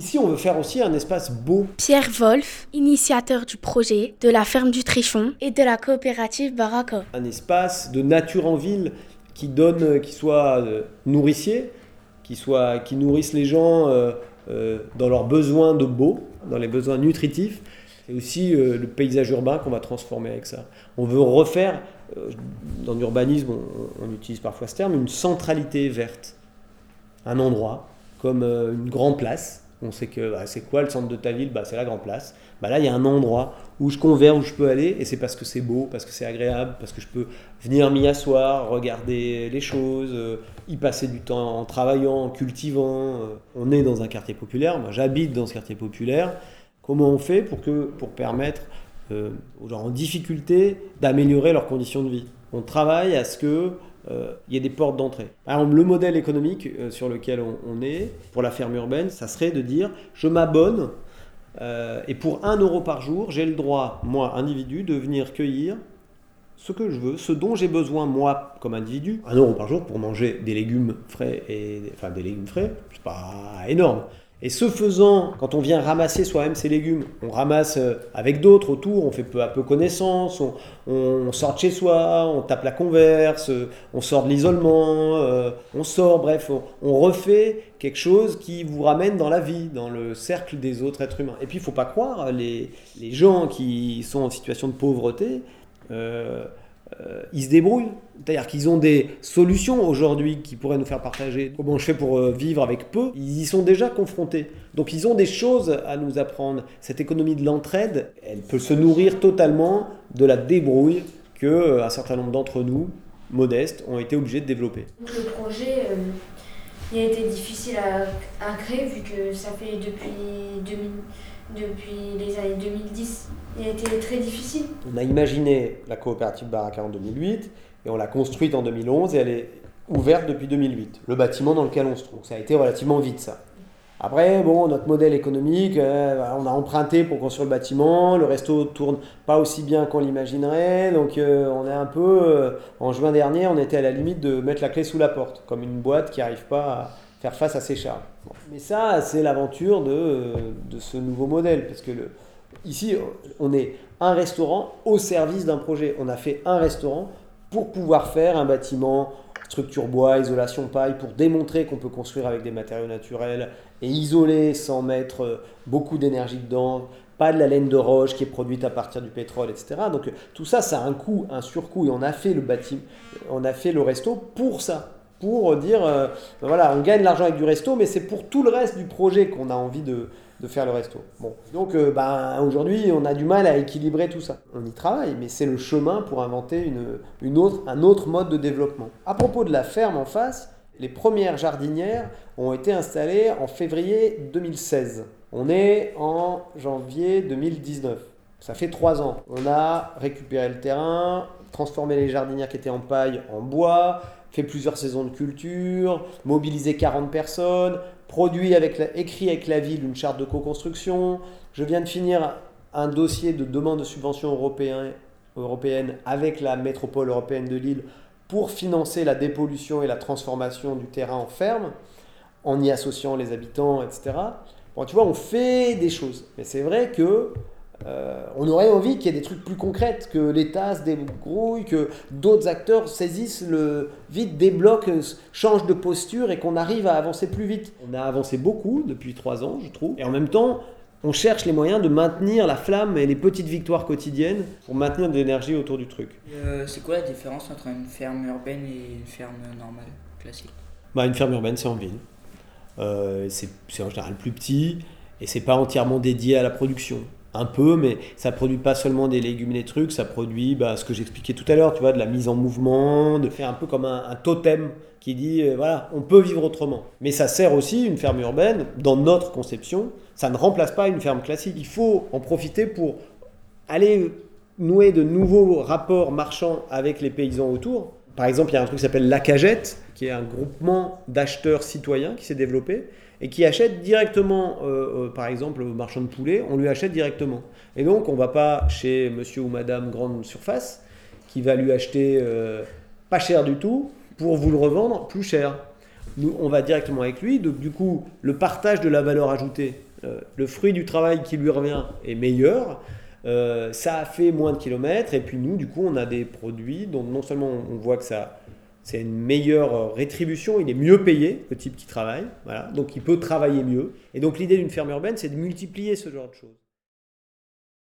Ici, on veut faire aussi un espace beau. Pierre Wolf, initiateur du projet de la ferme du Trichon et de la coopérative Baraka. Un espace de nature en ville qui donne, qui soit euh, nourricier, qui, soit, qui nourrisse les gens euh, euh, dans leurs besoins de beau, dans les besoins nutritifs, et aussi le paysage urbain qu'on va transformer avec ça. On veut refaire, dans l'urbanisme, on, on, utilise parfois ce terme, une centralité verte. Un endroit, comme une grande place, on sait que bah, c'est quoi le centre de ta ville? Bah, C'est la grande place. Bah, là, il y a un endroit où je converge, où je peux aller, et c'est parce que c'est beau, parce que c'est agréable, parce que je peux venir m'y asseoir, regarder les choses, euh, y passer du temps en travaillant, en cultivant. Euh. On est dans un quartier populaire, moi j'habite dans ce quartier populaire. Comment on fait pour, que, pour permettre euh, aux gens en difficulté d'améliorer leurs conditions de vie? On travaille à ce que euh, il y a des portes d'entrée. Exemple, le modèle économique euh, sur lequel on, est, pour la ferme urbaine, ça serait de dire je m'abonne euh, et pour 1 euro par jour, j'ai le droit, moi, individu, de venir cueillir ce que je veux, ce dont j'ai besoin, moi, comme individu. 1 euro par jour pour manger des légumes frais, et, enfin des légumes frais, c'est pas énorme. Et ce faisant, quand on vient ramasser soi-même ses légumes, on ramasse euh, avec d'autres autour, on fait peu à peu connaissance, on, sort de chez soi, on tape la converse, euh, on sort de l'isolement, euh, on sort, bref, on, refait quelque chose qui vous ramène dans la vie, dans le cercle des autres êtres humains. Et puis il ne faut pas croire, les, gens qui sont en situation de pauvreté, ils se débrouillent. C'est-à-dire qu'ils ont des solutions aujourd'hui qui pourraient nous faire partager comment je fais pour euh, vivre avec peu. Ils y sont déjà confrontés. Donc ils ont des choses à nous apprendre. Cette économie de l'entraide, elle peut se nourrir totalement de la débrouille que euh, un certain nombre d'entre nous, modestes, ont été obligés de développer. Il a été difficile à, créer vu que ça fait depuis 2000 depuis les années 2010. Il a été très difficile. On a imaginé la coopérative Baraka en 2008 et on l'a construite en 2011 et elle est ouverte depuis 2008, le bâtiment dans lequel on se trouve. Ça a été relativement vite ça. Après, bon, notre modèle économique, euh, on a emprunté pour construire le bâtiment, le resto tourne pas aussi bien qu'on l'imaginerait, donc euh, on est un peu, euh, en juin dernier, on était à la limite de mettre la clé sous la porte, comme une boîte qui n'arrive pas à, faire face à ces charges. Mais ça, c'est l'aventure de, ce nouveau modèle, parce que ici, on est un restaurant au service d'un projet. On a fait un restaurant pour pouvoir faire un bâtiment structure bois, isolation paille, pour démontrer qu'on peut construire avec des matériaux naturels et isoler sans mettre beaucoup d'énergie dedans, pas de la laine de roche qui est produite à partir du pétrole, etc. Donc tout ça, ça a un coût, un surcoût, et on a fait le bâtiment, on a fait le resto pour ça pour dire, euh, ben voilà, on gagne l'argent avec du resto, mais c'est pour tout le reste du projet qu'on a envie de, de, faire le resto. Bon, donc euh, ben, aujourd'hui, on a du mal à équilibrer tout ça. On y travaille, mais c'est le chemin pour inventer une, une autre, un autre mode de développement. À propos de la ferme en face, les premières jardinières ont été installées en février 2016. On est en janvier 2019. Ça fait trois ans. On a récupéré le terrain, transformé les jardinières qui étaient en paille en bois, fait plusieurs saisons de culture, mobilisé 40 personnes, produit avec écrit avec la ville une charte de co-construction. Je viens de finir un dossier de demande de subvention européen, européenne avec la métropole européenne de Lille pour financer la dépollution et la transformation du terrain en ferme, en y associant les habitants, etc. Bon, tu vois, on fait des choses. Mais c'est vrai que euh, on aurait envie qu'il y ait des trucs plus concrets, que l'État se débrouille, que d'autres acteurs saisissent le vite, débloquent, changent de posture et qu'on arrive à avancer plus vite. On a avancé beaucoup depuis trois ans, je trouve. Et en même temps, on cherche les moyens de maintenir la flamme et les petites victoires quotidiennes pour maintenir de l'énergie autour du truc. Euh, c'est quoi la différence entre une ferme urbaine et une ferme normale, classique? Bah, Une ferme urbaine, c'est en ville. Euh, c'est en général plus petit et c'est pas entièrement dédié à la production un peu, mais ça produit pas seulement des légumes et des trucs, ça produit bah, ce que j'expliquais tout à l'heure, tu vois, de la mise en mouvement, de faire un peu comme un, totem qui dit, euh, voilà, on peut vivre autrement. Mais ça sert aussi, une ferme urbaine, dans notre conception, ça ne remplace pas une ferme classique. Il faut en profiter pour aller nouer de nouveaux rapports marchands avec les paysans autour. Par exemple, il y a un truc qui s'appelle La Cagette, qui est un groupement d'acheteurs citoyens qui s'est développé et qui achète directement, euh, euh, par exemple, au marchand de poulet, on lui achète directement. Et donc, on ne va pas chez monsieur ou madame grande surface qui va lui acheter euh, pas cher du tout pour vous le revendre plus cher. nous, on va directement avec lui. Donc, du coup, le partage de la valeur ajoutée, le fruit du travail qui lui revient est meilleur. Euh, ça a fait moins de kilomètres. Et puis, nous, du coup, on a des produits dont non seulement on voit que ça. C'est une meilleure rétribution, il est mieux payé, le type qui travaille, voilà. donc il peut travailler mieux. Et donc l'idée d'une ferme urbaine, c'est de multiplier ce genre de choses.